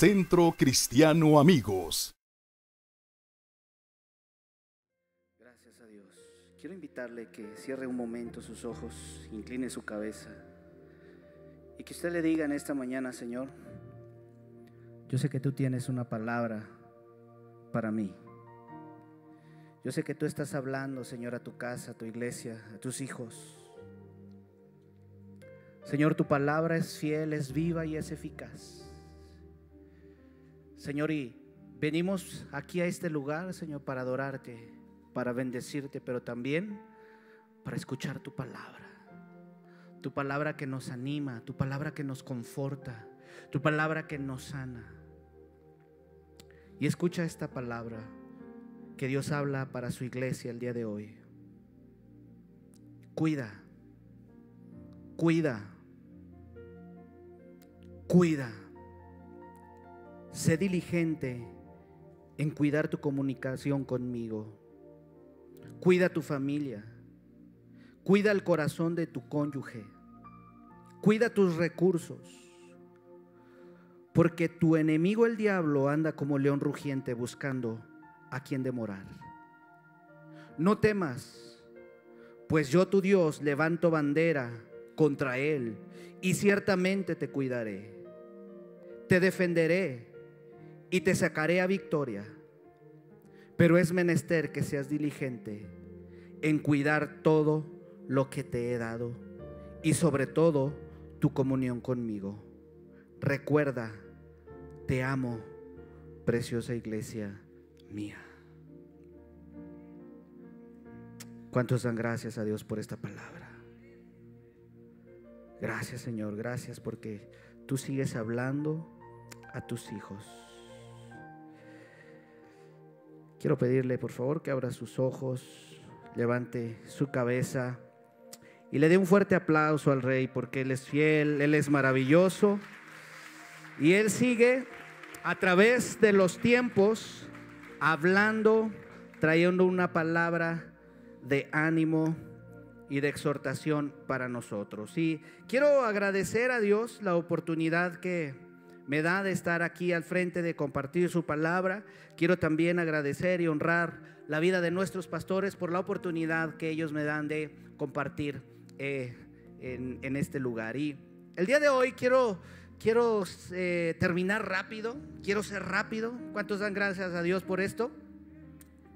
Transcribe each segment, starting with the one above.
Centro Cristiano Amigos. Gracias a Dios. Quiero invitarle que cierre un momento sus ojos, incline su cabeza y que usted le diga en esta mañana, Señor, yo sé que tú tienes una palabra para mí. Yo sé que tú estás hablando, Señor, a tu casa, a tu iglesia, a tus hijos. Señor, tu palabra es fiel, es viva y es eficaz. Señor, y venimos aquí a este lugar, Señor, para adorarte, para bendecirte, pero también para escuchar tu palabra. Tu palabra que nos anima, tu palabra que nos conforta, tu palabra que nos sana. Y escucha esta palabra que Dios habla para su iglesia el día de hoy. Cuida, cuida Cuida. Sé diligente en cuidar tu comunicación conmigo. Cuida tu familia. Cuida el corazón de tu cónyuge. Cuida tus recursos. Porque tu enemigo el diablo anda como león rugiente buscando a quien demorar. No temas, pues yo tu Dios levanto bandera contra él y ciertamente te cuidaré te defenderé y te sacaré a victoria. Pero es menester que seas diligente en cuidar todo lo que te he dado y sobre todo tu comunión conmigo. Recuerda, te amo, preciosa iglesia mía. ¿Cuántos dan gracias a Dios por esta palabra? Gracias Señor, gracias porque tú sigues hablando a tus hijos. Quiero pedirle, por favor, que abra sus ojos, levante su cabeza y le dé un fuerte aplauso al rey porque Él es fiel, Él es maravilloso y Él sigue a través de los tiempos hablando, trayendo una palabra de ánimo y de exhortación para nosotros. Y quiero agradecer a Dios la oportunidad que me da de estar aquí al frente, de compartir su palabra. Quiero también agradecer y honrar la vida de nuestros pastores por la oportunidad que ellos me dan de compartir eh, en, este lugar. Y el día de hoy quiero, quiero eh, terminar rápido, quiero ser rápido. ¿Cuántos dan gracias a Dios por esto?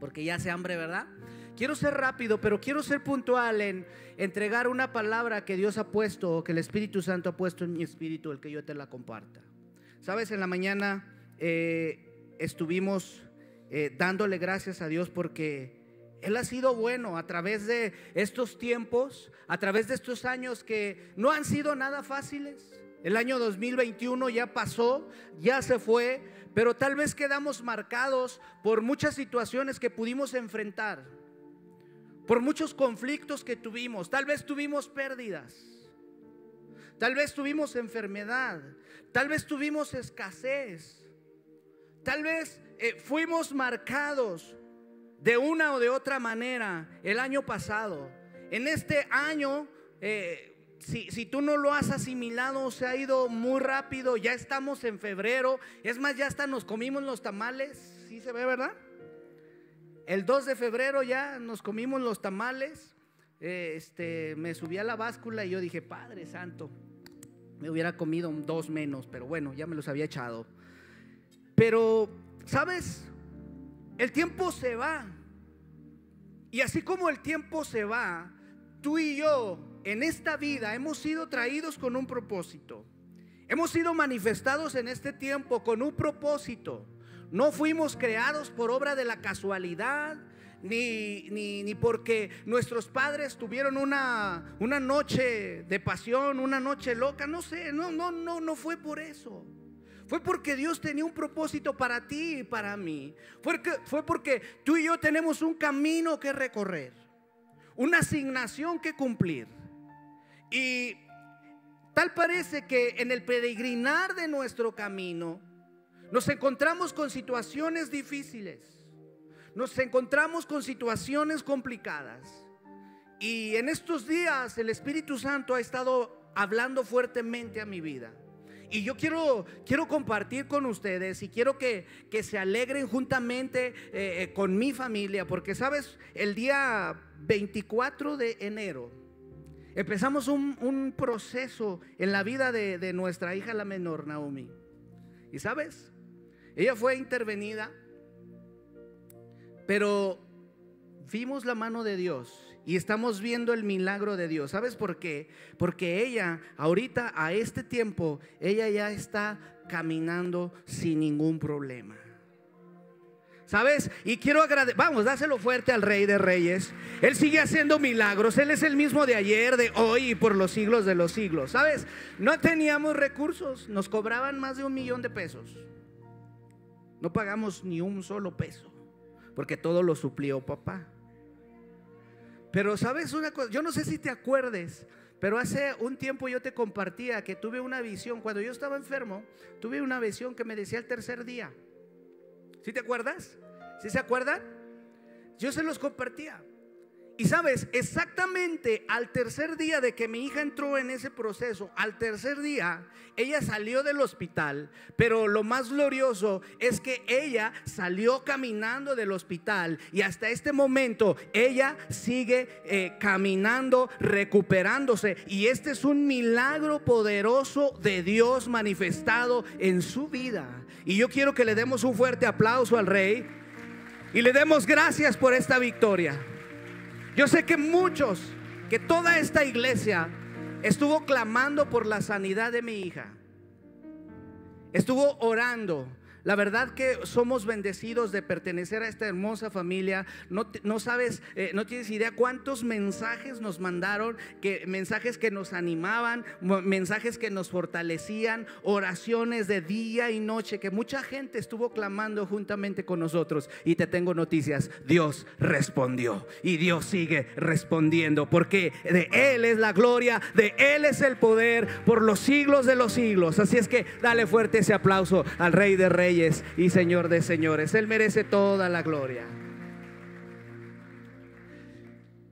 Porque ya se hambre, ¿verdad? Quiero ser rápido, pero quiero ser puntual en entregar una palabra que Dios ha puesto, que el Espíritu Santo ha puesto en mi espíritu, el que yo te la comparta. Sabes, en la mañana eh, estuvimos eh, dándole gracias a Dios porque Él ha sido bueno a través de estos tiempos, a través de estos años que no han sido nada fáciles. El año 2021 ya pasó, ya se fue, pero tal vez quedamos marcados por muchas situaciones que pudimos enfrentar, por muchos conflictos que tuvimos, tal vez tuvimos pérdidas. Tal vez tuvimos enfermedad, tal vez tuvimos escasez, tal vez eh, fuimos marcados de una o de otra manera el año pasado. En este año, eh, si, si, tú no lo has asimilado, se ha ido muy rápido, ya estamos en febrero, es más, ya hasta nos comimos los tamales, ¿sí se ve, verdad? El 2 de febrero ya nos comimos los tamales. Eh, este, me subí a la báscula y yo dije, Padre Santo, me hubiera comido dos menos, pero bueno, ya me los había echado. Pero, ¿sabes? El tiempo se va. Y así como el tiempo se va, tú y yo en esta vida hemos sido traídos con un propósito. Hemos sido manifestados en este tiempo con un propósito. No fuimos creados por obra de la casualidad, ni, ni, porque nuestros padres tuvieron una, una noche de pasión, una noche loca, no sé, no, no, no, no fue por eso. Fue porque Dios tenía un propósito para ti y para mí. Fue, fue porque tú y yo tenemos un camino que recorrer, una asignación que cumplir. Y tal parece que en el peregrinar de nuestro camino nos encontramos con situaciones difíciles nos encontramos con situaciones complicadas. Y en estos días el Espíritu Santo ha estado hablando fuertemente a mi vida. Y yo quiero, quiero compartir con ustedes y quiero que, que se alegren juntamente eh, eh, con mi familia, porque sabes, el día 24 de enero empezamos un, un proceso en la vida de, de nuestra hija la menor, Naomi. Y sabes, ella fue intervenida, pero vimos la mano de Dios y estamos viendo el milagro de Dios. ¿Sabes por qué? Porque ella, ahorita, a este tiempo, ella ya está caminando sin ningún problema. ¿Sabes? Y quiero agradecer, vamos, dáselo fuerte al Rey de Reyes. Él sigue haciendo milagros. Él es el mismo de ayer, de hoy y por los siglos de los siglos. ¿Sabes? No teníamos recursos. Nos cobraban más de un millón de pesos. No pagamos ni un solo peso. Porque todo lo suplió papá. Pero sabes una cosa, yo no sé si te acuerdes, pero hace un tiempo yo te compartía que tuve una visión, cuando yo estaba enfermo, tuve una visión que me decía el tercer día. ¿Sí te acuerdas? ¿Sí se acuerdan? Yo se los compartía. Y sabes, exactamente al tercer día de que mi hija entró en ese proceso, al tercer día, ella salió del hospital, pero lo más glorioso es que ella salió caminando del hospital y hasta este momento ella sigue eh, caminando, recuperándose. Y este es un milagro poderoso de Dios manifestado en su vida. Y yo quiero que le demos un fuerte aplauso al rey y le demos gracias por esta victoria. Yo sé que muchos, que toda esta iglesia estuvo clamando por la sanidad de mi hija. Estuvo orando la verdad que somos bendecidos de pertenecer a esta hermosa familia. No, no sabes, eh, no tienes idea cuántos mensajes nos mandaron, que, mensajes que nos animaban, mensajes que nos fortalecían, oraciones de día y noche, que mucha gente estuvo clamando juntamente con nosotros. Y te tengo noticias, Dios respondió y Dios sigue respondiendo, porque de Él es la gloria, de Él es el poder por los siglos de los siglos. Así es que dale fuerte ese aplauso al Rey de Reyes y Señor de señores. Él merece toda la gloria.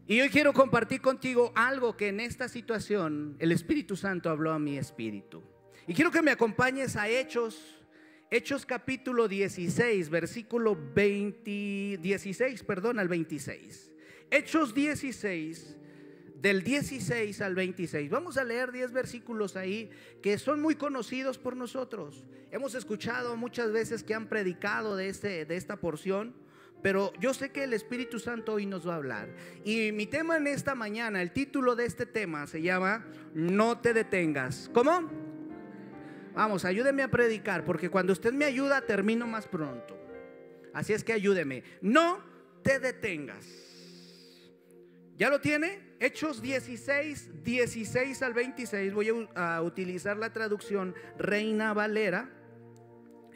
Y hoy quiero compartir contigo algo que en esta situación el Espíritu Santo habló a mi espíritu. Y quiero que me acompañes a Hechos, Hechos capítulo 16, versículo 20, 16, perdón, al 26. Hechos 16, del 16 al 26. Vamos a leer 10 versículos ahí que son muy conocidos por nosotros. Hemos escuchado muchas veces que han predicado de, este, de esta porción, pero yo sé que el Espíritu Santo hoy nos va a hablar. Y mi tema en esta mañana, el título de este tema se llama No te detengas. ¿Cómo? Vamos, ayúdeme a predicar, porque cuando usted me ayuda termino más pronto. Así es que ayúdeme. No te detengas. ¿Ya lo tiene? Hechos 16, 16 al 26, voy a, utilizar la traducción Reina Valera.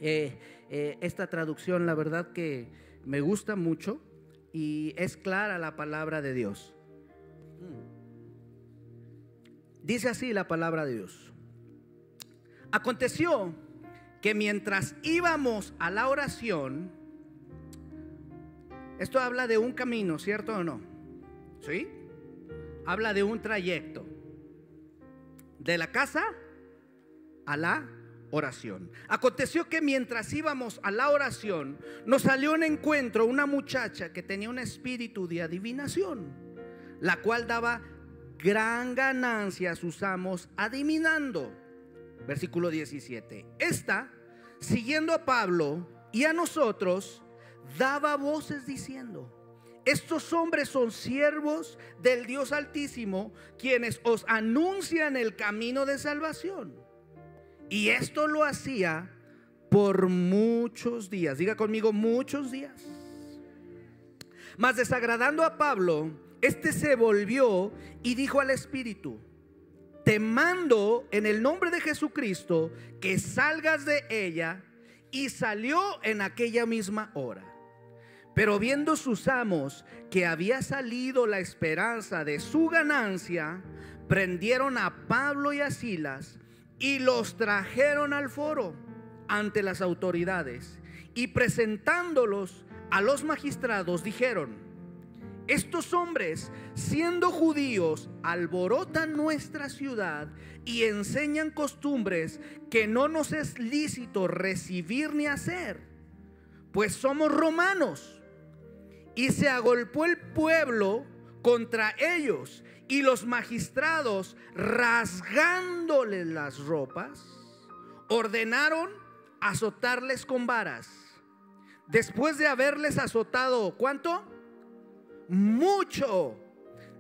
Eh, eh, esta traducción, la verdad que me gusta mucho y es clara la palabra de Dios. Dice así la palabra de Dios. Aconteció que mientras íbamos a la oración, esto habla de un camino, ¿cierto o no? ¿Sí? Habla de un trayecto. De la casa a la oración. Aconteció que mientras íbamos a la oración, nos salió un encuentro una muchacha que tenía un espíritu de adivinación, la cual daba gran ganancia a sus amos adivinando. Versículo 17. Esta, siguiendo a Pablo y a nosotros, daba voces diciendo, estos hombres son siervos del Dios Altísimo, quienes os anuncian el camino de salvación. Y esto lo hacía por muchos días. Diga conmigo, muchos días. Mas desagradando a Pablo, este se volvió y dijo al Espíritu, te mando en el nombre de Jesucristo que salgas de ella. Y salió en aquella misma hora. Pero viendo sus amos que había salido la esperanza de su ganancia, prendieron a Pablo y a Silas y los trajeron al foro ante las autoridades y presentándolos a los magistrados dijeron, estos hombres, siendo judíos, alborotan nuestra ciudad y enseñan costumbres que no nos es lícito recibir ni hacer, pues somos romanos. Y se agolpó el pueblo contra ellos y los magistrados, rasgándoles las ropas, ordenaron azotarles con varas. Después de haberles azotado, ¿cuánto? Mucho.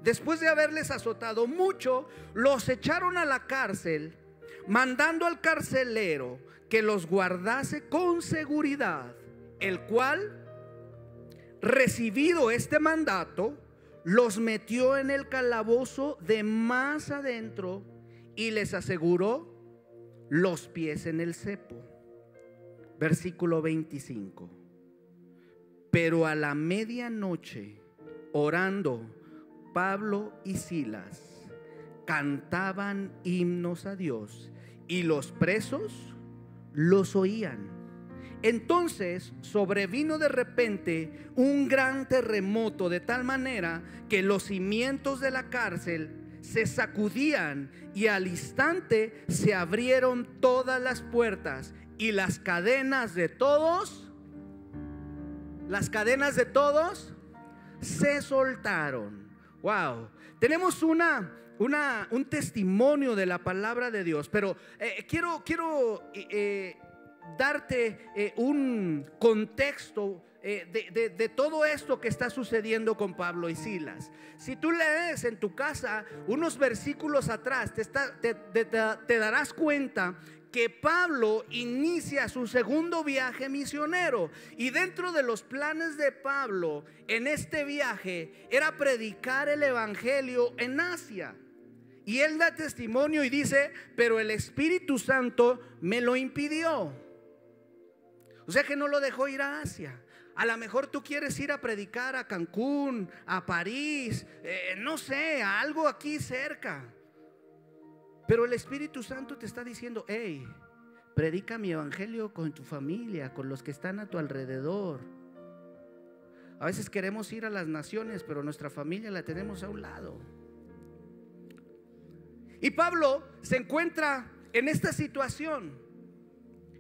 Después de haberles azotado mucho, los echaron a la cárcel, mandando al carcelero que los guardase con seguridad, el cual, recibido este mandato, los metió en el calabozo de más adentro y les aseguró los pies en el cepo. Versículo 25. Pero a la medianoche, orando, Pablo y Silas cantaban himnos a Dios y los presos los oían. Entonces sobrevino de repente un gran terremoto de tal manera que los cimientos de la cárcel se sacudían y al instante se abrieron todas las puertas y las cadenas de todos, las cadenas de todos se soltaron. Wow, tenemos una, una, un testimonio de la palabra de Dios, pero eh, quiero, quiero eh, darte eh, un contexto de, todo esto que está sucediendo con Pablo y Silas. Si tú lees en tu casa unos versículos atrás, te darás cuenta que Pablo inicia su segundo viaje misionero. Y dentro de los planes de Pablo en este viaje era predicar el Evangelio en Asia. Y él da testimonio y dice, pero el Espíritu Santo me lo impidió. O sea que no lo dejó ir a Asia. A lo mejor tú quieres ir a predicar a Cancún, a París, eh, no sé, a algo aquí cerca. Pero el Espíritu Santo te está diciendo, hey, predica mi evangelio con tu familia, con los que están a tu alrededor. A veces queremos ir a las naciones, pero nuestra familia la tenemos a un lado. Y Pablo se encuentra en esta situación.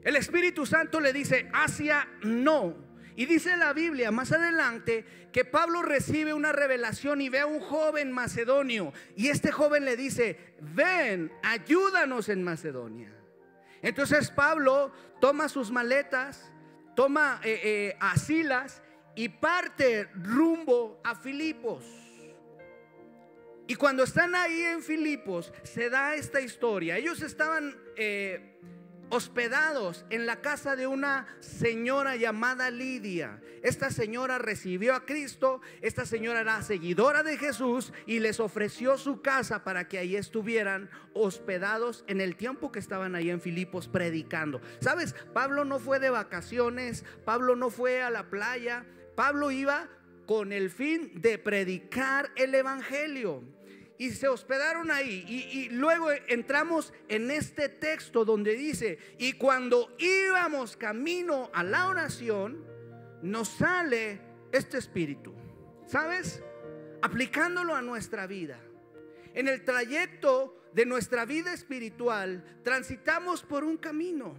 El Espíritu Santo le dice, Asia no. Y dice la Biblia más adelante que Pablo recibe una revelación y ve a un joven macedonio. Y este joven le dice, ven, ayúdanos en Macedonia. Entonces Pablo toma sus maletas, toma eh, eh, a Silas y parte rumbo a Filipos. Y cuando están ahí en Filipos, se da esta historia. Ellos estaban... Eh, hospedados en la casa de una señora llamada Lidia. Esta señora recibió a Cristo, esta señora era seguidora de Jesús y les ofreció su casa para que ahí estuvieran hospedados en el tiempo que estaban ahí en Filipos predicando. ¿Sabes? Pablo no fue de vacaciones, Pablo no fue a la playa, Pablo iba con el fin de predicar el Evangelio y se hospedaron ahí. Y, luego entramos en este texto donde dice, y cuando íbamos camino a la oración, nos sale este espíritu. ¿Sabes? Aplicándolo a nuestra vida. En el trayecto de nuestra vida espiritual, transitamos por un camino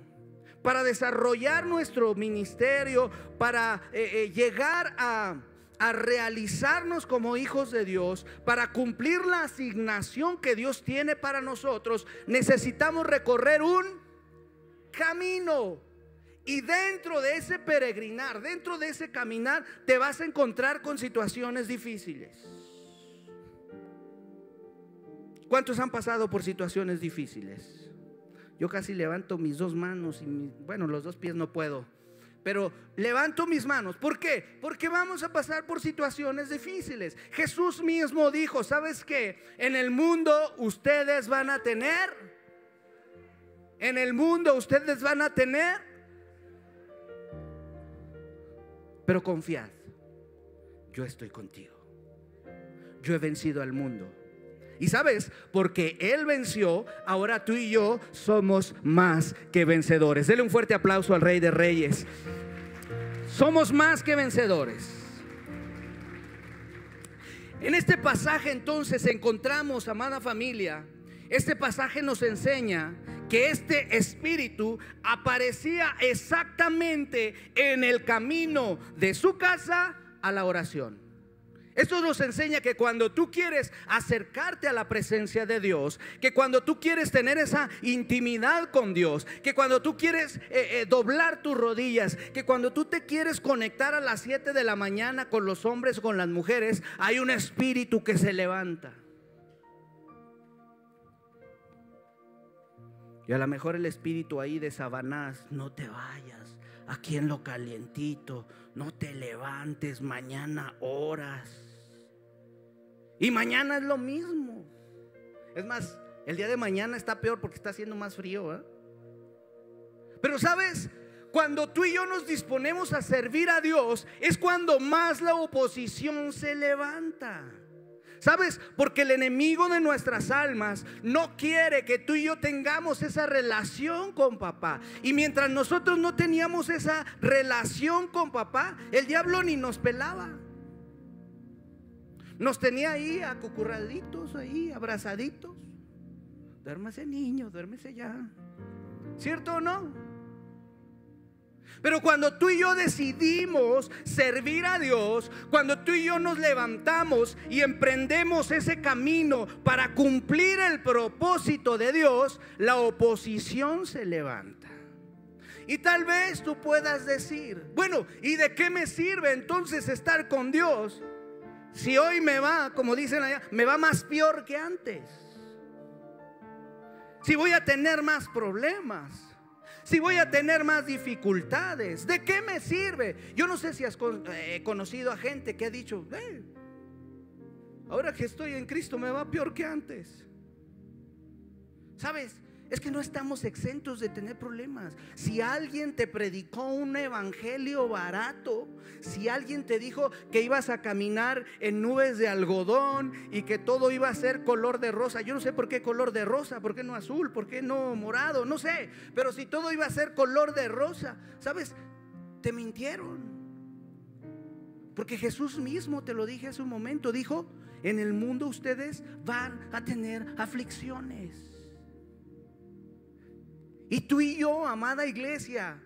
para desarrollar nuestro ministerio, para eh, eh, llegar a a realizarnos como hijos de Dios, para cumplir la asignación que Dios tiene para nosotros, necesitamos recorrer un camino. Y dentro de ese peregrinar, dentro de ese caminar, te vas a encontrar con situaciones difíciles. ¿Cuántos han pasado por situaciones difíciles? Yo casi levanto mis dos manos y bueno, los dos pies no puedo pero levanto mis manos. ¿Por qué? Porque vamos a pasar por situaciones difíciles. Jesús mismo dijo, ¿sabes qué? En el mundo ustedes van a tener, en el mundo ustedes van a tener, pero confiad, yo estoy contigo. Yo he vencido al mundo. Y sabes, porque Él venció, ahora tú y yo somos más que vencedores. Dele un fuerte aplauso al Rey de Reyes. Somos más que vencedores. En este pasaje entonces encontramos, amada familia, este pasaje nos enseña que este espíritu aparecía exactamente en el camino de su casa a la oración. Esto nos enseña que cuando tú quieres acercarte a la presencia de Dios, que cuando tú quieres tener esa intimidad con Dios, que cuando tú quieres eh, eh, doblar tus rodillas, que cuando tú te quieres conectar a las 7 de la mañana con los hombres, con las mujeres, hay un espíritu que se levanta. Y a lo mejor el espíritu ahí de Sabanás, no te vayas, aquí en lo calientito, no te levantes, mañana horas. Y mañana es lo mismo. Es más, el día de mañana está peor porque está haciendo más frío. ¿eh? Pero sabes, cuando tú y yo nos disponemos a servir a Dios, es cuando más la oposición se levanta. ¿Sabes? Porque el enemigo de nuestras almas no quiere que tú y yo tengamos esa relación con papá. Y mientras nosotros no teníamos esa relación con papá, el diablo ni nos pelaba. Nos tenía ahí acucurraditos, ahí abrazaditos. Duérmase niño, duérmese ya. ¿Cierto o no? Pero cuando tú y yo decidimos servir a Dios, cuando tú y yo nos levantamos y emprendemos ese camino para cumplir el propósito de Dios, la oposición se levanta. Y tal vez tú puedas decir, bueno, ¿y de qué me sirve entonces estar con Dios? Si hoy me va, como dicen allá, me va más peor que antes. Si voy a tener más problemas si voy a tener más dificultades? ¿De qué me sirve? Yo no sé si has eh, conocido a gente que ha dicho, ahora que estoy en Cristo me va peor que antes. ¿Sabes? Es que no estamos exentos de tener problemas. Si alguien te predicó un evangelio barato, si alguien te dijo que ibas a caminar en nubes de algodón y que todo iba a ser color de rosa, yo no sé por qué color de rosa, por qué no azul, por qué no morado, no sé, pero si todo iba a ser color de rosa, ¿sabes? Te mintieron. Porque Jesús mismo, te lo dije hace un momento, dijo, en el mundo ustedes van a tener aflicciones. Y tú y yo, amada iglesia,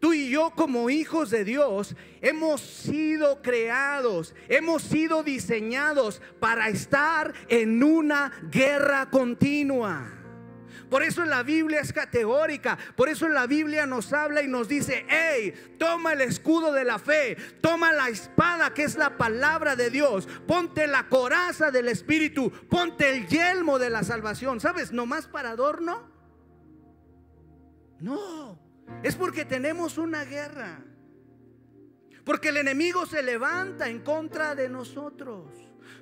tú y yo como hijos de Dios, hemos sido creados, hemos sido diseñados para estar en una guerra continua. Por eso la Biblia es categórica. Por eso la Biblia nos habla y nos dice, hey, toma el escudo de la fe, toma la espada que es la palabra de Dios, ponte la coraza del Espíritu, ponte el yelmo de la salvación. ¿Sabes? Nomás para adorno. No, es porque tenemos una guerra. Porque el enemigo se levanta en contra de nosotros.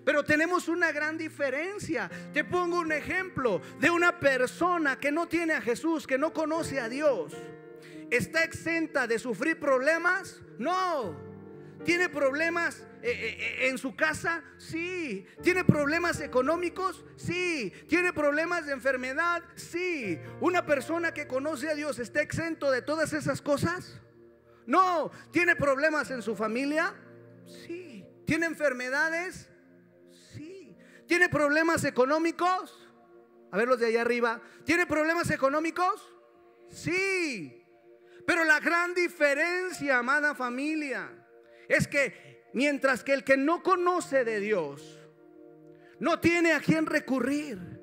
Pero tenemos una gran diferencia. Te pongo un ejemplo de una persona que no tiene a Jesús, que no conoce a Dios. ¿Está exenta de sufrir problemas? No. ¿Tiene problemas eh, eh, eh, en su casa? Sí. ¿Tiene problemas económicos? Sí. ¿Tiene problemas de enfermedad? Sí. ¿Una persona que conoce a Dios está exento de todas esas cosas? No. ¿Tiene problemas en su familia? Sí. ¿Tiene enfermedades? Sí. ¿Tiene problemas económicos? A ver los de allá arriba. ¿Tiene problemas económicos? Sí. Pero la gran diferencia, amada familia, es que Mientras que el que no conoce de Dios no tiene a quien recurrir.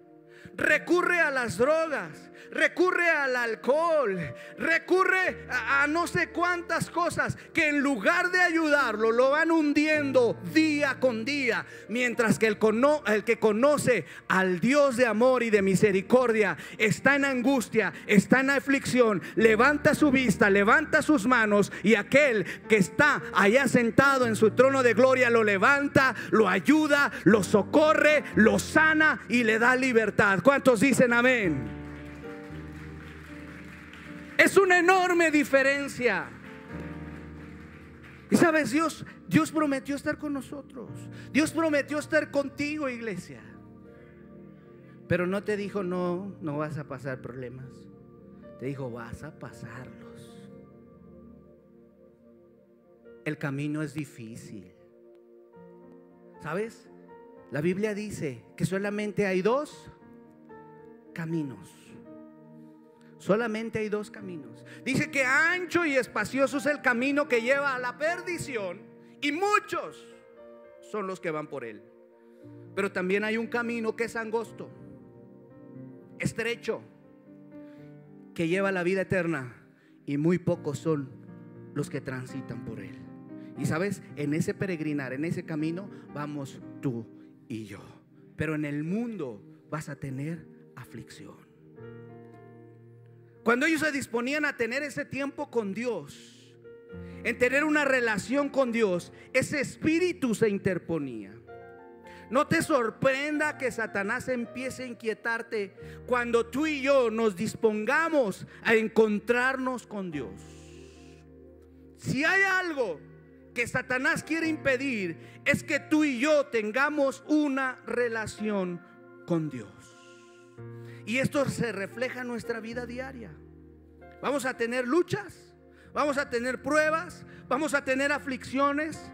Recurre a las drogas, recurre al alcohol, recurre a, no sé cuántas cosas que en lugar de ayudarlo lo van hundiendo día con día, mientras que el, el que conoce al Dios de amor y de misericordia está en angustia, está en aflicción, levanta su vista, levanta sus manos y aquel que está allá sentado en su trono de gloria lo levanta, lo ayuda, lo socorre, lo sana y le da libertad. ¿Cuántos dicen amén? Es una enorme diferencia. Y sabes, Dios, Dios prometió estar con nosotros. Dios prometió estar contigo, iglesia. Pero no te dijo, no, no vas a pasar problemas. Te dijo, vas a pasarlos. El camino es difícil. ¿Sabes? La Biblia dice que solamente hay dos caminos. Solamente hay dos caminos. Dice que ancho y espacioso es el camino que lleva a la perdición y muchos son los que van por él. Pero también hay un camino que es angosto, estrecho, que lleva a la vida eterna y muy pocos son los que transitan por él. Y sabes, en ese peregrinar, en ese camino, vamos tú y yo. Pero en el mundo vas a tener Cuando ellos se disponían a tener ese tiempo con Dios, en tener una relación con Dios, ese espíritu se interponía. No te sorprenda que Satanás empiece a inquietarte cuando tú y yo nos dispongamos a encontrarnos con Dios. Si hay algo que Satanás quiere impedir es que tú y yo tengamos una relación con Dios. Y esto se refleja en nuestra vida diaria. Vamos a tener luchas, vamos a tener pruebas, vamos a tener aflicciones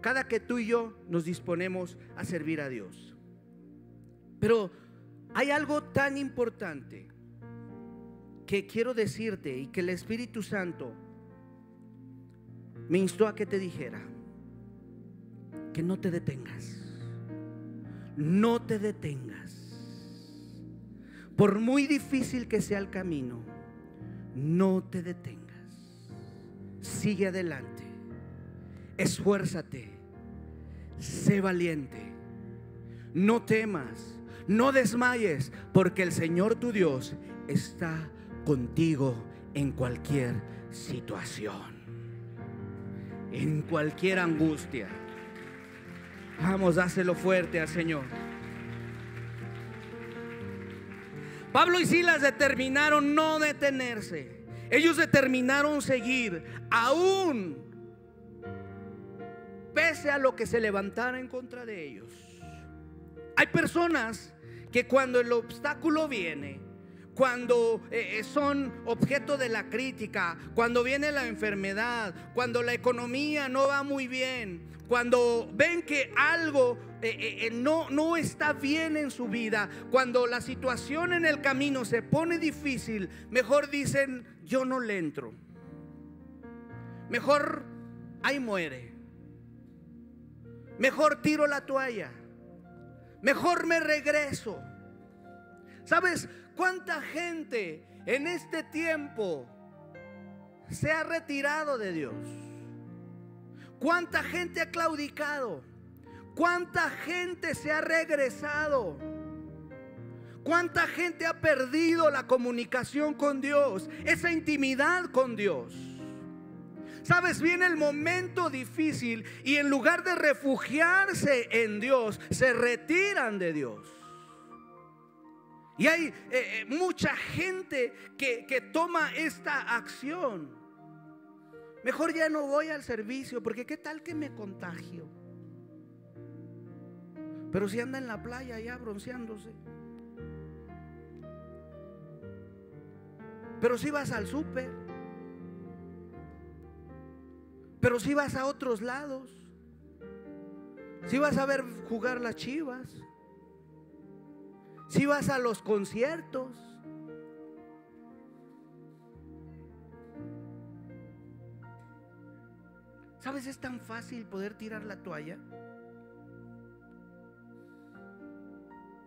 cada que tú y yo nos disponemos a servir a Dios. Pero hay algo tan importante que quiero decirte y que el Espíritu Santo me instó a que te dijera que no te detengas. No te detengas. Por muy difícil que sea el camino, no te detengas. Sigue adelante. Esfuérzate. Sé valiente. No temas. No desmayes, porque el Señor tu Dios está contigo en cualquier situación en cualquier angustia. Vamos, dáselo fuerte al Señor. Pablo y Silas determinaron no detenerse. Ellos determinaron seguir aún pese a lo que se levantara en contra de ellos. Hay personas que cuando el obstáculo viene, cuando eh, eh, son objeto de la crítica, cuando viene la enfermedad, cuando la economía no va muy bien, cuando ven que algo eh, no, no está bien en su vida, cuando la situación en el camino se pone difícil, mejor dicen, yo no le entro. Mejor ahí muere. Mejor tiro la toalla. Mejor me regreso. ¿Sabes? ¿Cuánta gente en este tiempo se ha retirado de Dios? ¿Cuánta gente ha claudicado? ¿Cuánta gente se ha regresado? ¿Cuánta gente ha perdido la comunicación con Dios? Esa intimidad con Dios. Sabes, viene el momento difícil y en lugar de refugiarse en Dios, se retiran de Dios. Y hay eh, eh, mucha gente que, que toma esta acción. Mejor ya no voy al servicio, porque qué tal que me contagio. Pero si anda en la playa ya bronceándose. Pero si vas al súper. Pero si vas a otros lados. Si vas a ver jugar las chivas si vas a los conciertos. ¿Sabes? Es tan fácil poder tirar la toalla.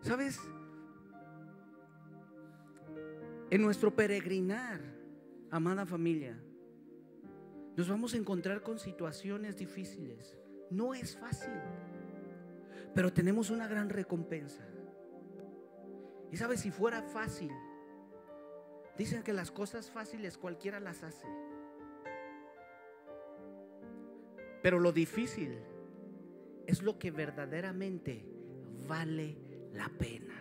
¿Sabes? En nuestro peregrinar, amada familia, nos vamos a encontrar con situaciones difíciles. No es fácil, pero tenemos una gran recompensa. Y sabes, si fuera fácil, dicen que las cosas fáciles cualquiera las hace. Pero lo difícil es lo que verdaderamente vale la pena.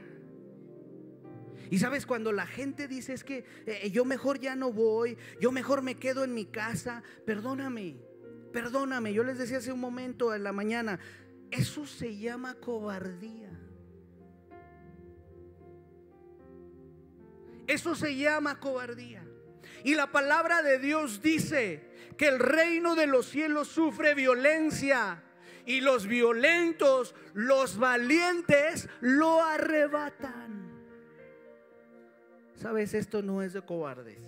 Y sabes, cuando la gente dice es que eh, yo mejor ya no voy, yo mejor me quedo en mi casa, perdóname, perdóname. Yo les decía hace un momento en la mañana, eso se llama cobardía. Eso se llama cobardía. Y la palabra de Dios dice que el reino de los cielos sufre violencia y los violentos, los valientes, lo arrebatan. Sabes, esto no es de cobardes.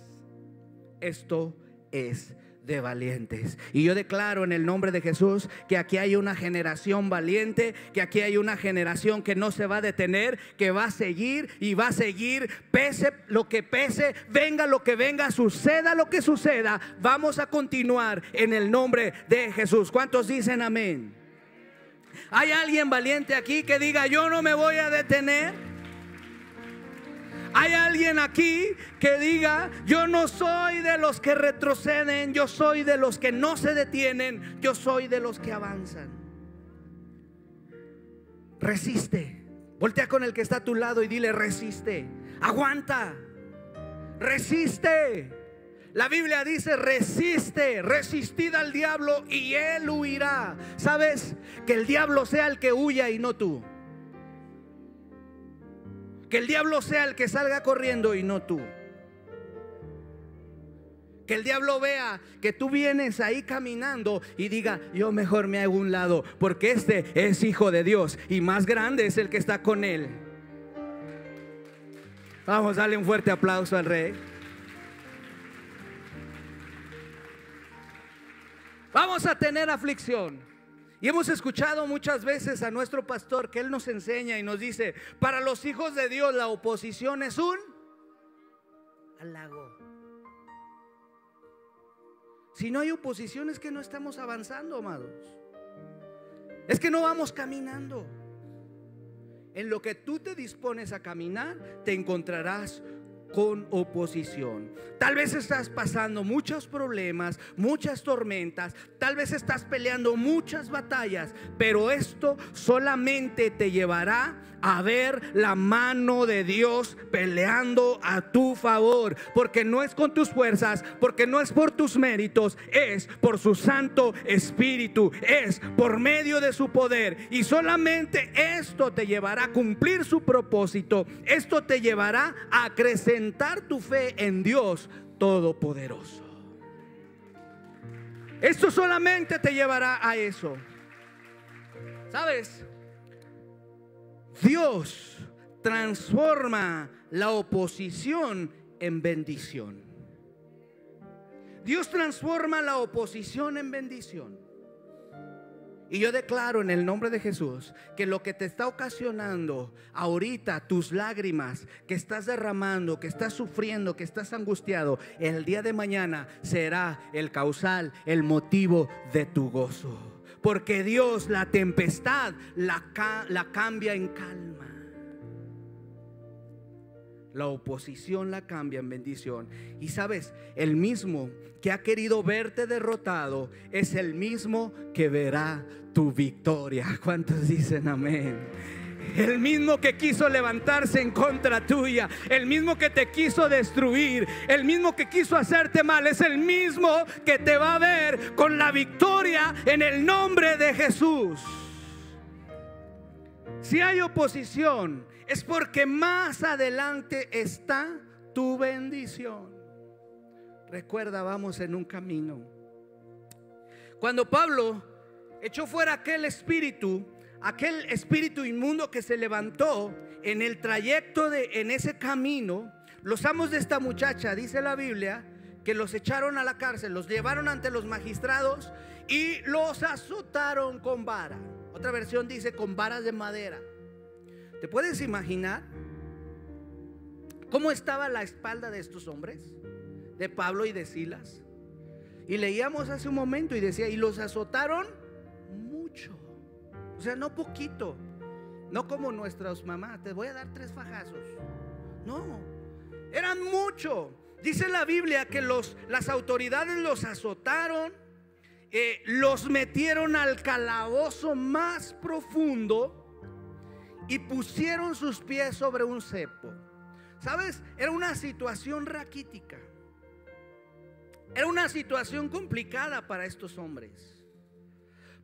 Esto es de valientes. Y yo declaro en el nombre de Jesús que aquí hay una generación valiente, que aquí hay una generación que no se va a detener, que va a seguir y va a seguir, pese lo que pese, venga lo que venga, suceda lo que suceda, vamos a continuar en el nombre de Jesús. ¿Cuántos dicen amén? ¿Hay alguien valiente aquí que diga, yo no me voy a detener? Hay alguien aquí que diga, yo no soy de los que retroceden, yo soy de los que no se detienen, yo soy de los que avanzan. Resiste. Voltea con el que está a tu lado y dile, resiste. Aguanta. Resiste. La Biblia dice, resiste, resistid al diablo y él huirá. ¿Sabes? Que el diablo sea el que huya y no tú. Que el diablo sea el que salga corriendo y no tú. Que el diablo vea que tú vienes ahí caminando y diga, yo mejor me hago un lado, porque este es hijo de Dios y más grande es el que está con él. Vamos, dale un fuerte aplauso al rey. Vamos a tener aflicción. Y hemos escuchado muchas veces a nuestro pastor que él nos enseña y nos dice, para los hijos de Dios la oposición es un halago. Si no hay oposición es que no estamos avanzando, amados. Es que no vamos caminando. En lo que tú te dispones a caminar, te encontrarás con oposición. Tal vez estás pasando muchos problemas, muchas tormentas, tal vez estás peleando muchas batallas, pero esto solamente te llevará a ver la mano de Dios peleando a tu favor, porque no es con tus fuerzas, porque no es por tus méritos, es por su Santo Espíritu, es por medio de su poder y solamente esto te llevará a cumplir su propósito, esto te llevará a crecer tu fe en Dios Todopoderoso. Esto solamente te llevará a eso. ¿Sabes? Dios transforma la oposición en bendición. Dios transforma la oposición en bendición. Y yo declaro en el nombre de Jesús que lo que te está ocasionando ahorita, tus lágrimas que estás derramando, que estás sufriendo, que estás angustiado, el día de mañana será el causal, el motivo de tu gozo. Porque Dios la tempestad la, la cambia en calma. La oposición la cambia en bendición. Y sabes, el mismo que ha querido verte derrotado es el mismo que verá tu victoria. ¿Cuántos dicen amén? El mismo que quiso levantarse en contra tuya, el mismo que te quiso destruir, el mismo que quiso hacerte mal, es el mismo que te va a ver con la victoria en el nombre de Jesús. Si hay oposición, es porque más adelante está tu bendición. Recuerda, vamos en un camino. Cuando Pablo echó fuera aquel espíritu, aquel espíritu inmundo que se levantó en el trayecto de en ese camino, los amos de esta muchacha, dice la Biblia, que los echaron a la cárcel, los llevaron ante los magistrados y los azotaron con vara. Otra versión dice con varas de madera. ¿Te puedes imaginar cómo estaba la espalda de estos hombres? De Pablo y de Silas. Y leíamos hace un momento y decía, y los azotaron. O sea, no poquito. No como nuestras mamás, te voy a dar tres fajazos. No, eran mucho. Dice la Biblia que los, las autoridades los azotaron, eh, los metieron al calabozo más profundo y pusieron sus pies sobre un cepo. ¿Sabes? Era una situación raquítica. Era una situación complicada para estos hombres.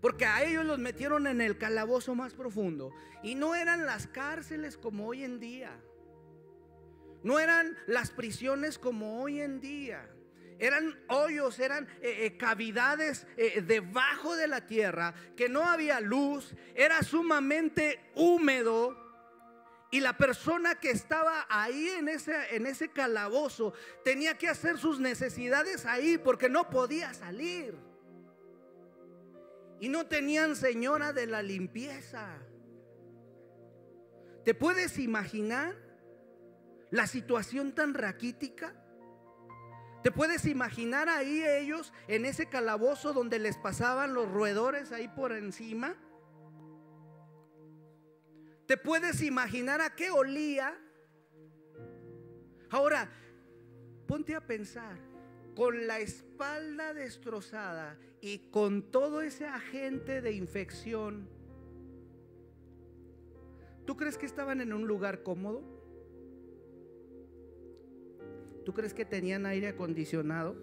Porque a ellos los metieron en el calabozo más profundo. Y no eran las cárceles como hoy en día. No eran las prisiones como hoy en día. Eran hoyos, eran eh, eh, cavidades eh, debajo de la tierra, que no había luz, era sumamente húmedo. Y la persona que estaba ahí en ese, en ese calabozo tenía que hacer sus necesidades ahí porque no podía salir. Y no tenían señora de la limpieza. ¿Te puedes imaginar la situación tan raquítica? ¿Te puedes imaginar ahí ellos en ese calabozo donde les pasaban los roedores ahí por encima? ¿Te puedes imaginar a qué olía? Ahora, ponte a pensar, con la espalda destrozada y con todo ese agente de infección, ¿tú crees que estaban en un lugar cómodo? ¿Tú crees que tenían aire acondicionado?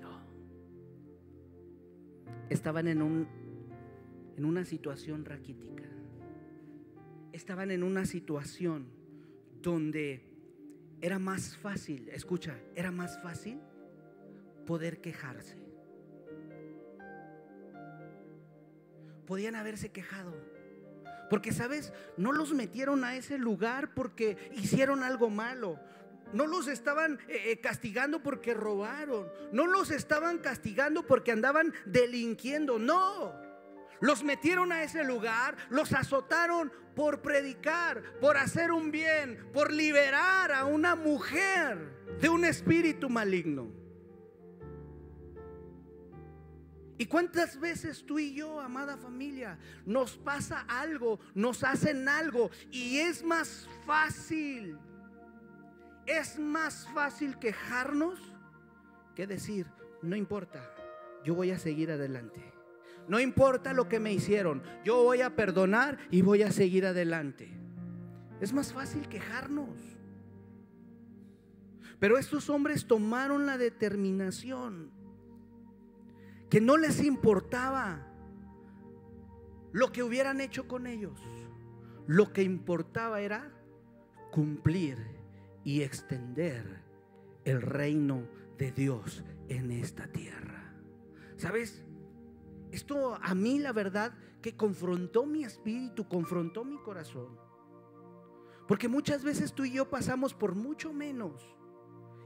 No. Estaban en un en una situación raquítica. Estaban en una situación donde era más fácil, escucha, era más fácil poder quejarse. Podían haberse quejado. Porque, ¿sabes? No los metieron a ese lugar porque hicieron algo malo. No los estaban eh, eh, castigando porque robaron. No los estaban castigando porque andaban delinquiendo. No. Los metieron a ese lugar, los azotaron por predicar, por hacer un bien, por liberar a una mujer de un espíritu maligno. ¿Y cuántas veces tú y yo, amada familia, nos pasa algo, nos hacen algo y es más fácil, es más fácil quejarnos que decir, no importa, yo voy a seguir adelante. No importa lo que me hicieron, yo voy a perdonar y voy a seguir adelante. Es más fácil quejarnos. Pero estos hombres tomaron la determinación que no les importaba lo que hubieran hecho con ellos. Lo que importaba era cumplir y extender el reino de Dios en esta tierra. ¿Sabes? Esto a mí la verdad que confrontó mi espíritu, confrontó mi corazón. Porque muchas veces tú y yo pasamos por mucho menos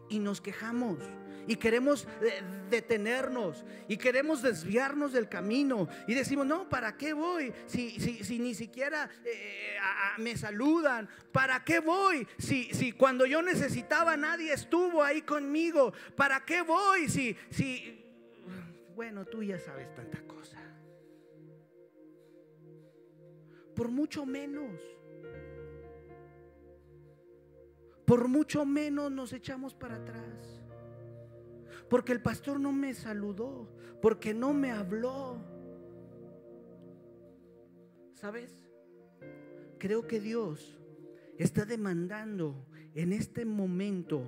y nos quejamos y queremos eh, detenernos y queremos desviarnos del camino y decimos, no, ¿para qué voy? Si, si, ni siquiera eh, me saludan, ¿para qué voy? Si, si cuando yo necesitaba nadie estuvo ahí conmigo, ¿para qué voy? Si, si, bueno, tú ya sabes tanta cosa. Por mucho menos. Por mucho menos nos echamos para atrás. Porque el pastor no me saludó, porque no me habló. ¿Sabes? Creo que Dios está demandando en este momento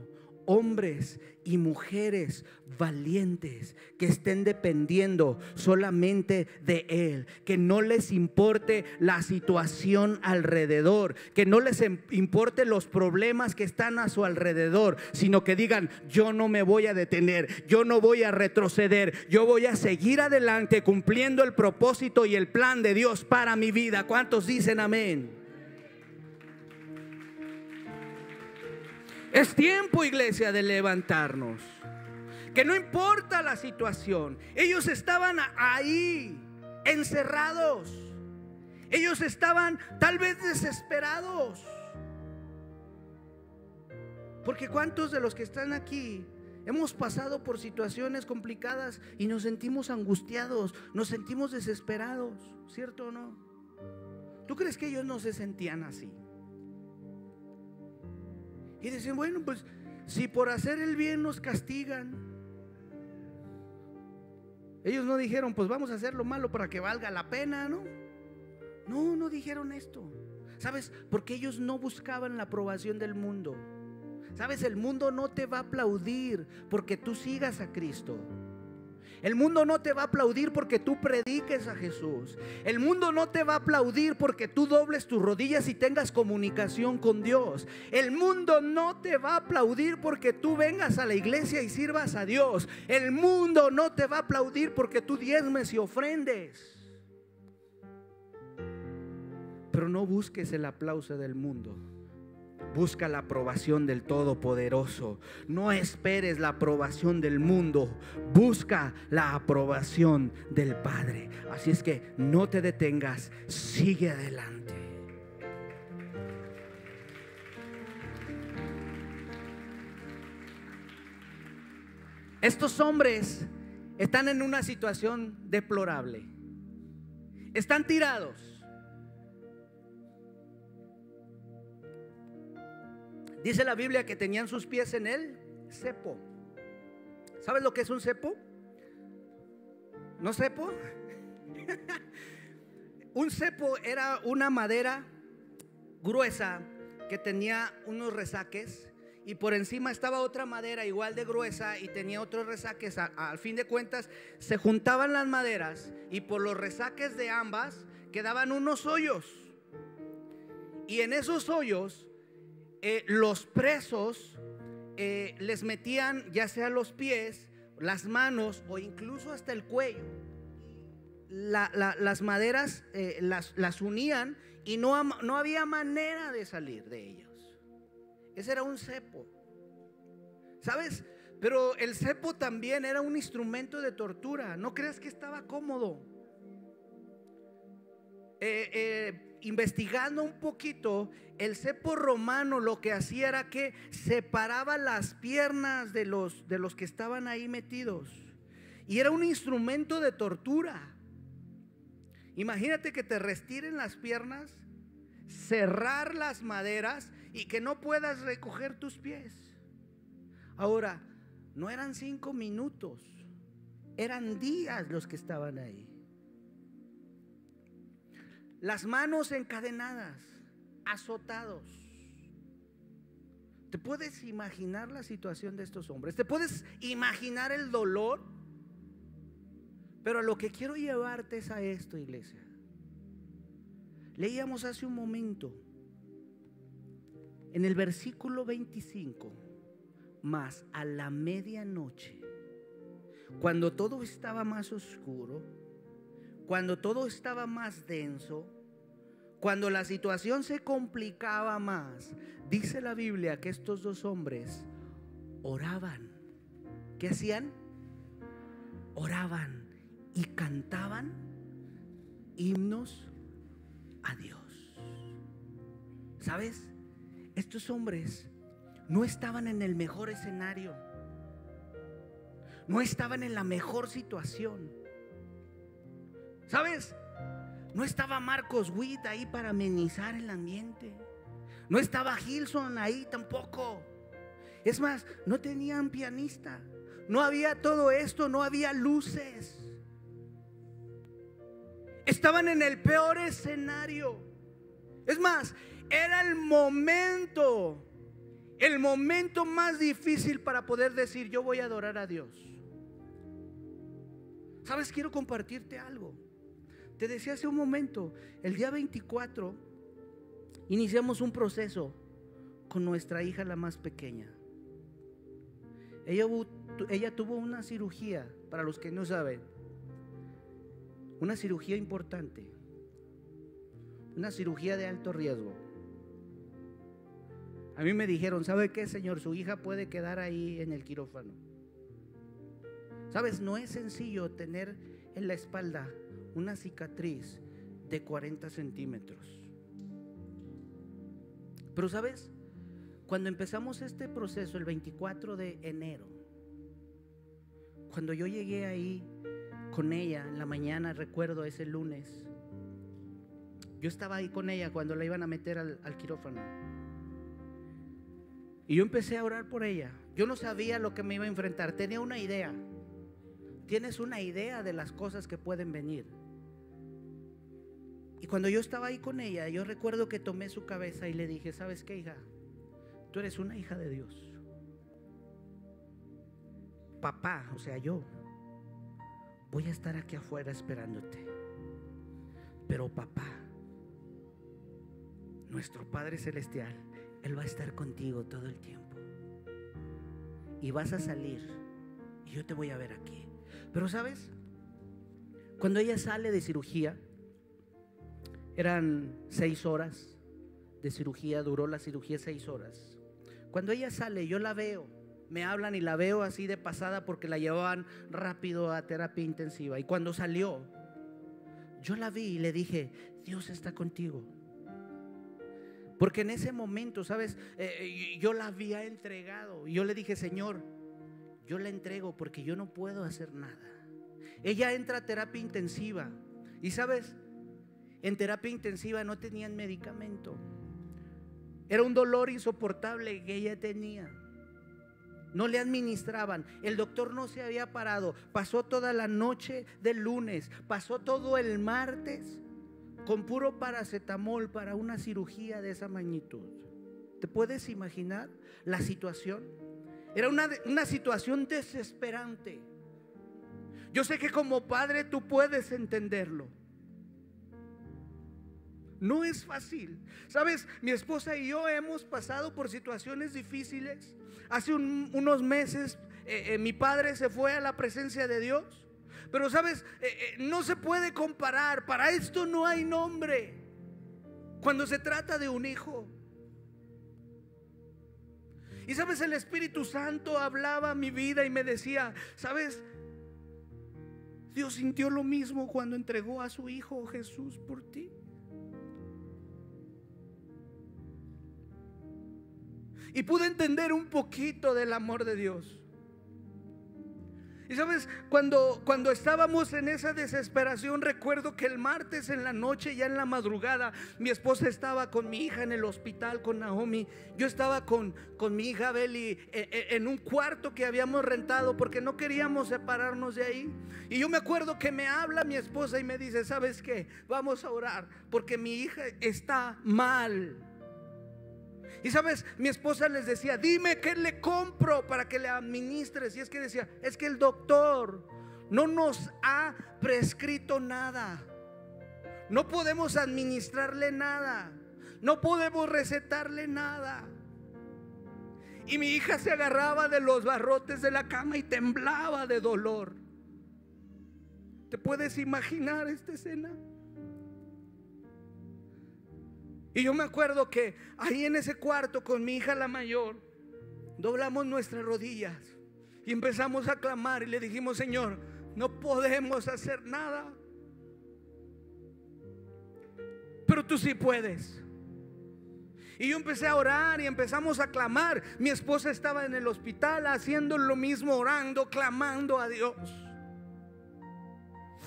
hombres y mujeres valientes que estén dependiendo solamente de Él, que no les importe la situación alrededor, que no les em, importe los problemas que están a su alrededor, sino que digan, yo no me voy a detener, yo no voy a retroceder, yo voy a seguir adelante cumpliendo el propósito y el plan de Dios para mi vida. ¿Cuántos dicen amén? Es tiempo, iglesia, de levantarnos. Que no importa la situación. Ellos estaban ahí, encerrados. Ellos estaban tal vez desesperados. Porque cuántos de los que están aquí hemos pasado por situaciones complicadas y nos sentimos angustiados, nos sentimos desesperados, ¿cierto o no? ¿Tú crees que ellos no se sentían así? Y dicen, bueno, pues si por hacer el bien nos castigan. Ellos no dijeron, pues vamos a hacer lo malo para que valga la pena, ¿no? No, no dijeron esto. ¿Sabes? Porque ellos no buscaban la aprobación del mundo. ¿Sabes? El mundo no te va a aplaudir porque tú sigas a Cristo. El mundo no te va a aplaudir porque tú prediques a Jesús. El mundo no te va a aplaudir porque tú dobles tus rodillas y tengas comunicación con Dios. El mundo no te va a aplaudir porque tú vengas a la iglesia y sirvas a Dios. El mundo no te va a aplaudir porque tú diezmes y ofrendes. Pero no busques el aplauso del mundo. Busca la aprobación del Todopoderoso. No esperes la aprobación del mundo. Busca la aprobación del Padre. Así es que no te detengas. Sigue adelante. Estos hombres están en una situación deplorable. Están tirados Dice la Biblia que tenían sus pies en el cepo. ¿Sabes lo que es un cepo? ¿No cepo? un cepo era una madera gruesa que tenía unos resaques y por encima estaba otra madera igual de gruesa y tenía otros resaques. al fin de cuentas, se juntaban las maderas y por los resaques de ambas quedaban unos hoyos. Y en esos hoyos eh, los presos eh, les metían ya sea los pies, las manos o incluso hasta el cuello. las maderas eh, las, las, unían y no, no había manera de salir de ellos. Ese era un cepo. ¿Sabes? Pero el cepo también era un instrumento de tortura. No creas que estaba cómodo. eh, investigando un poquito, el cepo romano lo que hacía era que separaba las piernas de los, de los que estaban ahí metidos. Y era un instrumento de tortura. Imagínate que te restiren las piernas, cerrar las maderas y que no puedas recoger tus pies. Ahora, no eran cinco minutos, eran días los que estaban ahí las manos encadenadas, azotados. ¿Te puedes imaginar la situación de estos hombres? ¿Te puedes imaginar el dolor? Pero lo que quiero llevarte es a esto, iglesia. Leíamos hace un momento en el versículo 25, más a la medianoche, cuando todo estaba más oscuro, cuando todo estaba más denso, cuando la situación se complicaba más, dice la Biblia que estos dos hombres oraban. ¿Qué hacían? Oraban y cantaban himnos a Dios. ¿Sabes? Estos hombres no estaban en el mejor escenario. No estaban en la mejor situación. ¿Sabes? No estaba Marcos Witt ahí para amenizar el ambiente. No estaba Gilson ahí tampoco. Es más, no tenían pianista. No había todo esto, no había luces. Estaban en el peor escenario. Es más, era el momento, el momento más difícil para poder decir, yo voy a adorar a Dios. ¿Sabes? Quiero compartirte algo. Te decía hace un momento, el día 24 iniciamos un proceso con nuestra hija la más pequeña. Ella, ella tuvo una cirugía, para los que no saben, una cirugía importante, una cirugía de alto riesgo. A mí me dijeron, ¿sabe qué, Señor? Su hija puede quedar ahí en el quirófano. Sabes, no es sencillo tener en la espalda una cicatriz de 40 centímetros. Pero sabes, cuando empezamos este proceso el 24 de enero, cuando yo llegué ahí con ella en la mañana, recuerdo ese lunes, yo estaba ahí con ella cuando la iban a meter al, al quirófano. Y yo empecé a orar por ella. Yo no sabía lo que me iba a enfrentar, tenía una idea. Tienes una idea de las cosas que pueden venir. Y cuando yo estaba ahí con ella, yo recuerdo que tomé su cabeza y le dije, ¿sabes qué, hija? Tú eres una hija de Dios. Papá, o sea, yo, voy a estar aquí afuera esperándote. Pero papá, nuestro Padre Celestial, Él va a estar contigo todo el tiempo. Y vas a salir y yo te voy a ver aquí. Pero sabes, cuando ella sale de cirugía, eran seis horas de cirugía, duró la cirugía seis horas. Cuando ella sale, yo la veo, me hablan y la veo así de pasada porque la llevaban rápido a terapia intensiva. Y cuando salió, yo la vi y le dije, Dios está contigo. Porque en ese momento, ¿sabes? Eh, eh, yo la había entregado. Y yo le dije, Señor, yo la entrego porque yo no puedo hacer nada. Ella entra a terapia intensiva. Y sabes, en terapia intensiva no tenían medicamento. Era un dolor insoportable que ella tenía. No le administraban. El doctor no se había parado. Pasó toda la noche del lunes. Pasó todo el martes con puro paracetamol para una cirugía de esa magnitud. ¿Te puedes imaginar la situación? Era una, una situación desesperante. Yo sé que como padre tú puedes entenderlo. No es fácil. Sabes, mi esposa y yo hemos pasado por situaciones difíciles. Hace unos meses eh, eh, mi padre se fue a la presencia de Dios. Pero sabes, eh, no se puede comparar. Para esto no hay nombre. Cuando se trata de un hijo. Y sabes, el Espíritu Santo hablaba mi vida y me decía, sabes, Dios sintió lo mismo cuando entregó a su Hijo Jesús por ti. Y pude entender un poquito del amor de Dios. Y sabes, cuando, cuando estábamos en esa desesperación, recuerdo que el martes en la noche, ya en la madrugada, mi esposa estaba con mi hija en el hospital, con Naomi. Yo estaba con, con mi hija Beli eh, eh, en un cuarto que habíamos rentado porque no queríamos separarnos de ahí. Y yo me acuerdo que me habla mi esposa y me dice, ¿sabes qué? Vamos a orar porque mi hija está mal. Y sabes, mi esposa les decía, dime qué le compro para que le administres. Y es que decía, es que el doctor no nos ha prescrito nada. No podemos administrarle nada. No podemos recetarle nada. Y mi hija se agarraba de los barrotes de la cama y temblaba de dolor. ¿Te puedes imaginar esta escena? Y yo me acuerdo que ahí en ese cuarto con mi hija la mayor, doblamos nuestras rodillas y empezamos a clamar y le dijimos, Señor, no podemos hacer nada. Pero tú sí puedes. Y yo empecé a orar y empezamos a clamar. Mi esposa estaba en el hospital haciendo lo mismo, orando, clamando a Dios.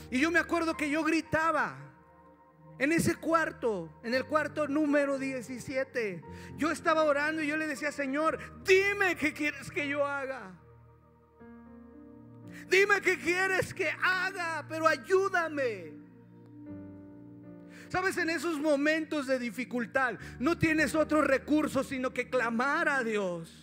Y yo me acuerdo que yo gritaba, en ese cuarto, en el cuarto número 17, yo estaba orando y yo le decía, Señor, dime qué quieres que yo haga. Dime qué quieres que haga, pero ayúdame. Sabes, en esos momentos de dificultad no tienes otro recurso sino que clamar a Dios.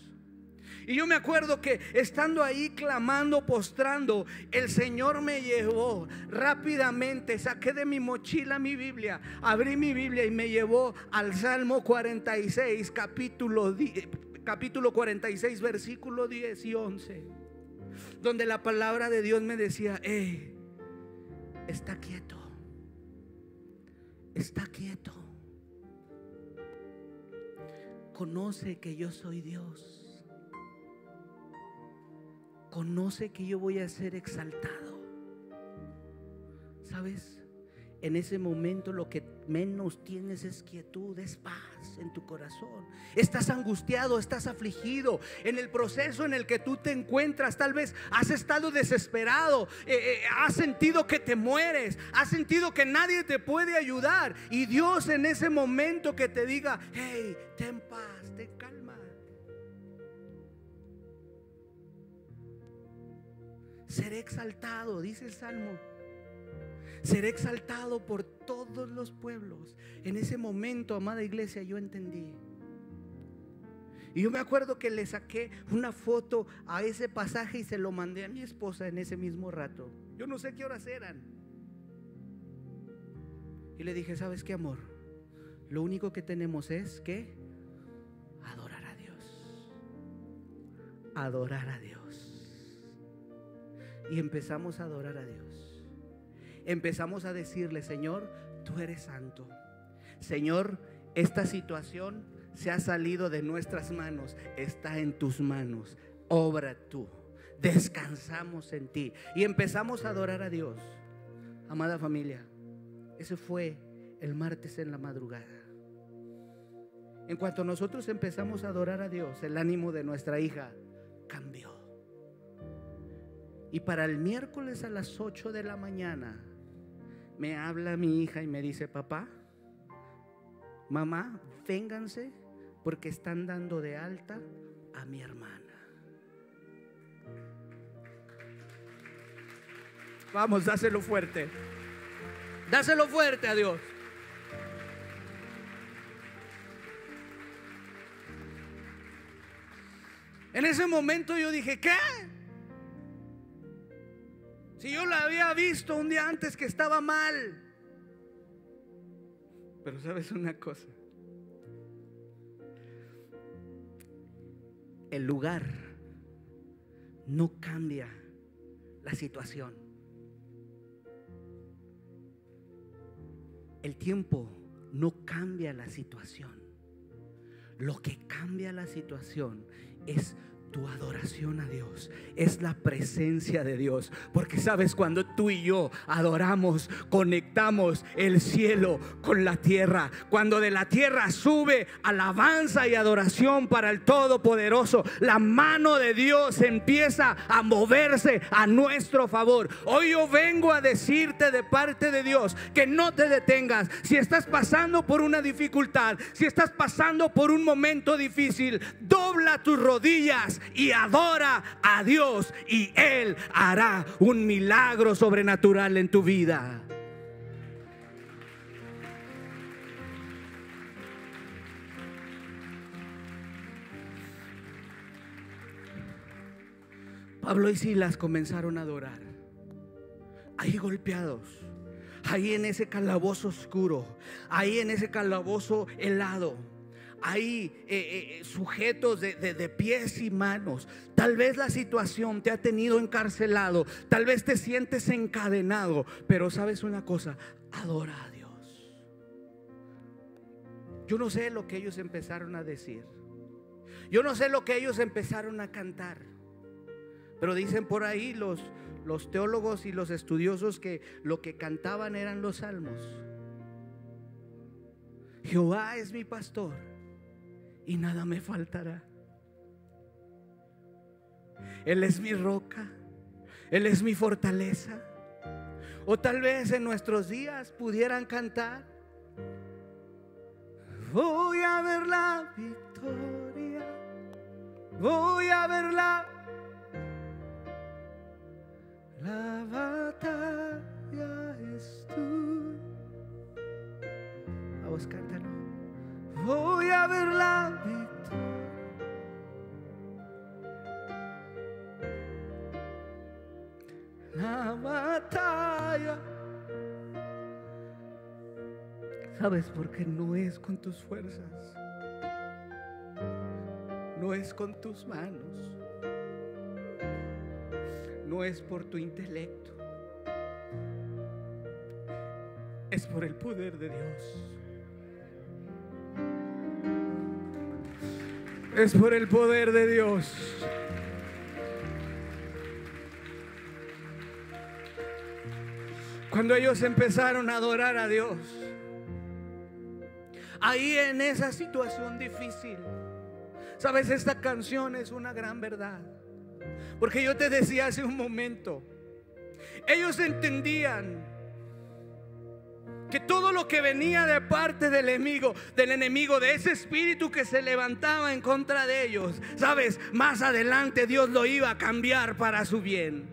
Y yo me acuerdo que estando ahí clamando, postrando, el Señor me llevó rápidamente, saqué de mi mochila mi Biblia, abrí mi Biblia y me llevó al Salmo 46, capítulo, capítulo 46, versículo 10 y 11, donde la palabra de Dios me decía, eh, está quieto, está quieto. Conoce que yo soy Dios conoce que yo voy a ser exaltado. ¿Sabes? En ese momento lo que menos tienes es quietud, es paz en tu corazón. Estás angustiado, estás afligido. En el proceso en el que tú te encuentras, tal vez has estado desesperado, eh, eh, has sentido que te mueres, has sentido que nadie te puede ayudar. Y Dios en ese momento que te diga, hey, ten paz, ten calma seré exaltado, dice el Salmo. Seré exaltado por todos los pueblos. En ese momento, amada iglesia, yo entendí. Y yo me acuerdo que le saqué una foto a ese pasaje y se lo mandé a mi esposa en ese mismo rato. Yo no sé qué horas eran. Y le dije, ¿sabes qué, amor? Lo único que tenemos es que adorar a Dios. Adorar a Dios. Y empezamos a adorar a Dios. Empezamos a decirle, Señor, tú eres santo. Señor, esta situación se ha salido de nuestras manos, está en tus manos. Obra tú. Descansamos en ti. Y empezamos a adorar a Dios. Amada familia, ese fue el martes en la madrugada. En cuanto nosotros empezamos a adorar a Dios, el ánimo de nuestra hija cambió. Y para el miércoles a las 8 de la mañana me habla mi hija y me dice, papá, mamá, vénganse porque están dando de alta a mi hermana. Vamos, dáselo fuerte. Dáselo fuerte a Dios. En ese momento yo dije, ¿qué? Si yo la había visto un día antes que estaba mal. Pero sabes una cosa. El lugar no cambia la situación. El tiempo no cambia la situación. Lo que cambia la situación es tu adoración a Dios, es la presencia de Dios. Porque sabes, cuando tú y yo adoramos, conectamos el cielo con la tierra. Cuando de la tierra sube alabanza y adoración para el Todopoderoso, la mano de Dios empieza a moverse a nuestro favor. Hoy yo vengo a decirte de parte de Dios que no te detengas. Si estás pasando por una dificultad, si estás pasando por un momento difícil, dobla tus rodillas y adora a Dios y Él hará un milagro sobrenatural en tu vida. Pablo y Silas comenzaron a adorar, ahí golpeados, ahí en ese calabozo oscuro, ahí en ese calabozo helado ahí eh, eh, sujetos de, de, pies y manos. Tal vez la situación te ha tenido encarcelado, tal vez te sientes encadenado, pero sabes una cosa, adora a Dios. Yo no sé lo que ellos empezaron a decir. Yo no sé lo que ellos empezaron a cantar. Pero dicen por ahí los, los teólogos y los estudiosos que lo que cantaban eran los salmos. Jehová es mi pastor y nada me faltará. Él es mi roca, Él es mi fortaleza. O tal vez en nuestros días pudieran cantar, voy a ver la victoria, voy a ver la, la batalla es tú. Vamos, voy a ver la victoria. La batalla. ¿Sabes por qué no es con tus fuerzas? No es con tus manos. No es por tu intelecto. Es por el poder de Dios. Es por el poder de Dios. Cuando ellos empezaron a adorar a Dios, ahí en esa situación difícil, sabes, esta canción es una gran verdad. Porque yo te decía hace un momento, ellos entendían que todo lo que venía de parte del enemigo, del enemigo, de ese espíritu que se levantaba en contra de ellos, sabes, más adelante Dios lo iba a cambiar para su bien.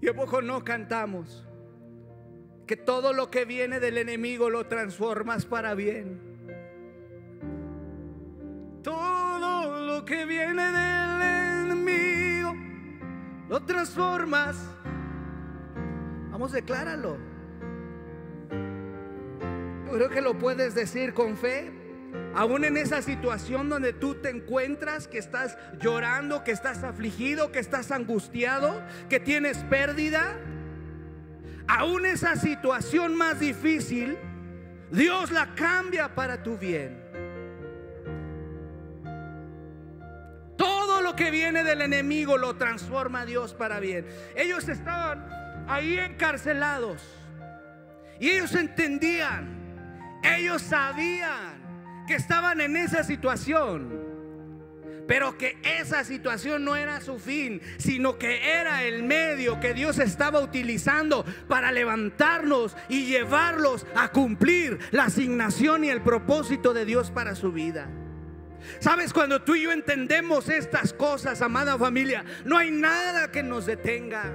Y a no cantamos que todo lo que viene del enemigo lo transformas para bien. que viene del enemigo lo transformas. Vamos, decláralo. Creo que lo puedes decir con fe. Aún en esa situación donde tú te encuentras, que estás llorando, que estás afligido, que estás angustiado, que tienes pérdida, aún esa situación más difícil, Dios la cambia para tu bien. Todo lo que viene del enemigo lo transforma Dios para bien. Ellos estaban ahí encarcelados y ellos entendían, ellos sabían que estaban en esa situación. Pero que esa situación no era su fin, sino que era el medio que Dios estaba utilizando para levantarnos y llevarlos a cumplir la asignación y el propósito de Dios para su vida. Sabes, cuando tú y yo entendemos estas cosas, amada familia, no hay nada que nos detenga.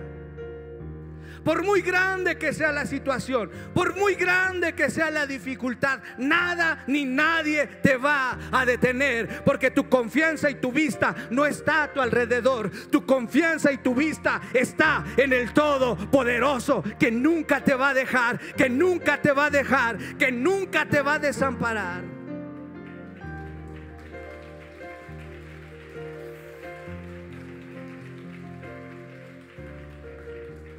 Por muy grande que sea la situación, por muy grande que sea la dificultad, nada ni nadie te va a detener. Porque tu confianza y tu vista no está a tu alrededor. Tu confianza y tu vista está en el Todopoderoso que nunca te va a dejar, que nunca te va a dejar, que nunca te va a desamparar.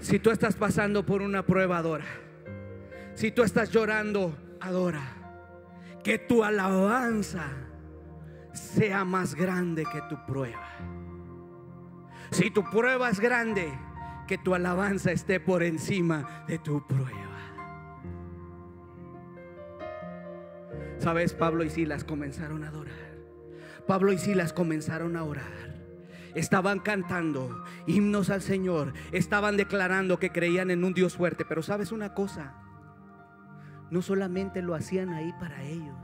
Si tú estás pasando por una prueba, adora. Si tú estás llorando, adora. Que tu alabanza sea más grande que tu prueba. Si tu prueba es grande, que tu alabanza esté por encima de tu prueba. Sabes, Pablo y Silas comenzaron a adorar. Pablo y Silas comenzaron a orar estaban cantando himnos al Señor, estaban declarando que creían en un Dios fuerte. Pero sabes una cosa, no solamente lo hacían ahí para ellos,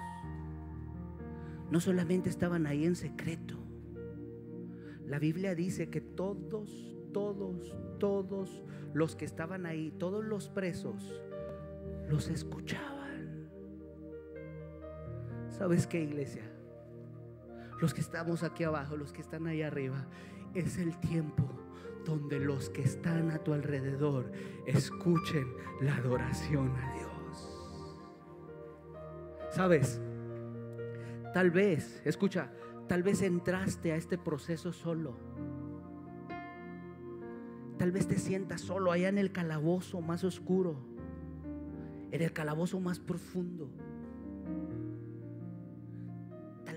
no solamente estaban ahí en secreto. La Biblia dice que todos, todos, todos los que estaban ahí, todos los presos, los escuchaban. ¿Sabes qué, iglesia? Los que estamos aquí abajo, los que están ahí arriba, es el tiempo donde los que están a tu alrededor escuchen la adoración a Dios. ¿Sabes? Tal vez, escucha, tal vez entraste a este proceso solo. Tal vez te sientas solo allá en el calabozo más oscuro, en el calabozo más profundo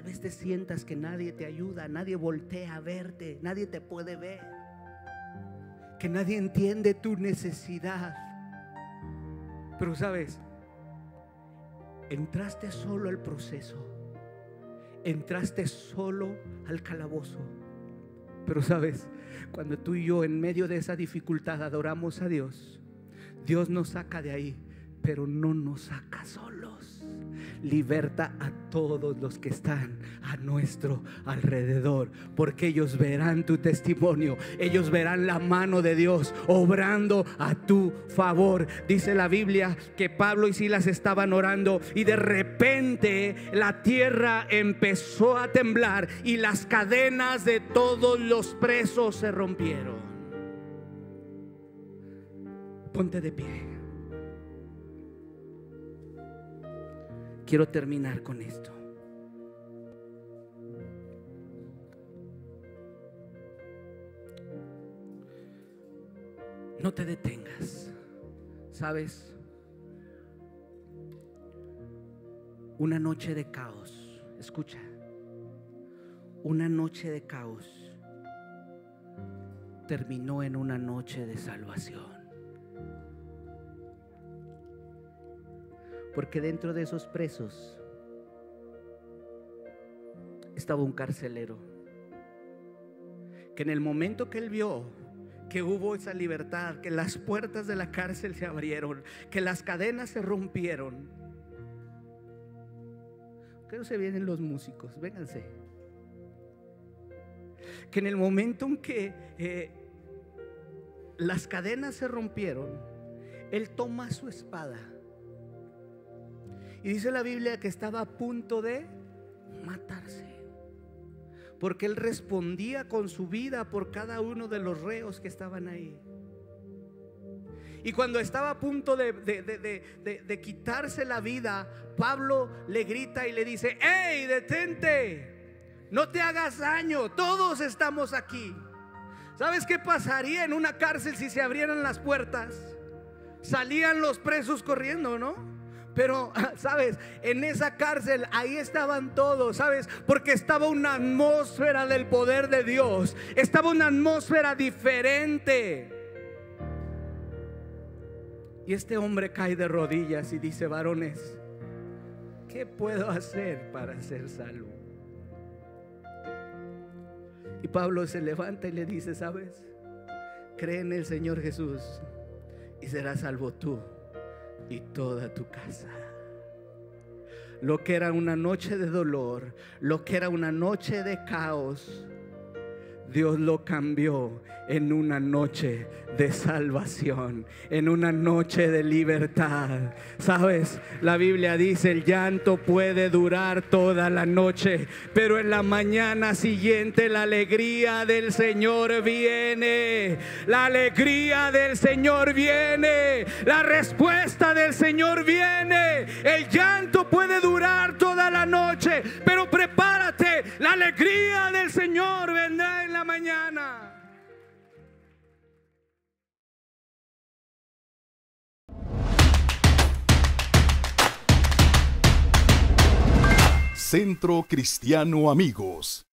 vez te sientas que nadie te ayuda, nadie voltea a verte, nadie te puede ver, que nadie entiende tu necesidad. Pero sabes, entraste solo al proceso, entraste solo al calabozo. Pero sabes, cuando tú y yo en medio de esa dificultad adoramos a Dios, Dios nos saca de ahí, pero no nos saca solos liberta a todos los que están a nuestro alrededor, porque ellos verán tu testimonio, ellos verán la mano de Dios obrando a tu favor. Dice la Biblia que Pablo y Silas estaban orando y de repente la tierra empezó a temblar y las cadenas de todos los presos se rompieron. Ponte de pie. Quiero terminar con esto. No te detengas. ¿Sabes? Una noche de caos. Escucha. Una noche de caos terminó en una noche de salvación. Porque dentro de esos presos estaba un carcelero. Que en el momento que él vio que hubo esa libertad, que las puertas de la cárcel se abrieron, que las cadenas se rompieron. Que no se vienen los músicos, vénganse. Que en el momento en que eh, las cadenas se rompieron, él toma su espada y dice la Biblia que estaba a punto de matarse. porque él respondía con su vida por cada uno de los reos que estaban ahí. Y cuando estaba a punto de, quitarse la vida, Pablo le grita y le dice, ¡Hey, detente! No te hagas daño, todos estamos aquí. ¿Sabes qué pasaría en una cárcel si se abrieran las puertas? Salían los presos corriendo, ¿no? Pero, ¿sabes? En esa cárcel, ahí estaban todos, ¿sabes? Porque estaba una atmósfera del poder de Dios. Estaba una atmósfera diferente. Y este hombre cae de rodillas y dice, varones, ¿qué puedo hacer para ser salvo? Y Pablo se levanta y le dice, ¿sabes? Cree en el Señor Jesús y serás salvo tú y toda tu casa. Lo que era una noche de dolor, lo que era una noche de caos, Dios lo cambió en una noche de salvación, en una noche de libertad. Sabes, la Biblia dice, el llanto puede durar toda la noche, pero en la mañana siguiente la alegría del Señor viene. La alegría del Señor viene. La respuesta del Señor viene. El llanto puede durar toda la noche, pero prepárate. La alegría del Señor vendrá en mañana. Centro Cristiano Amigos.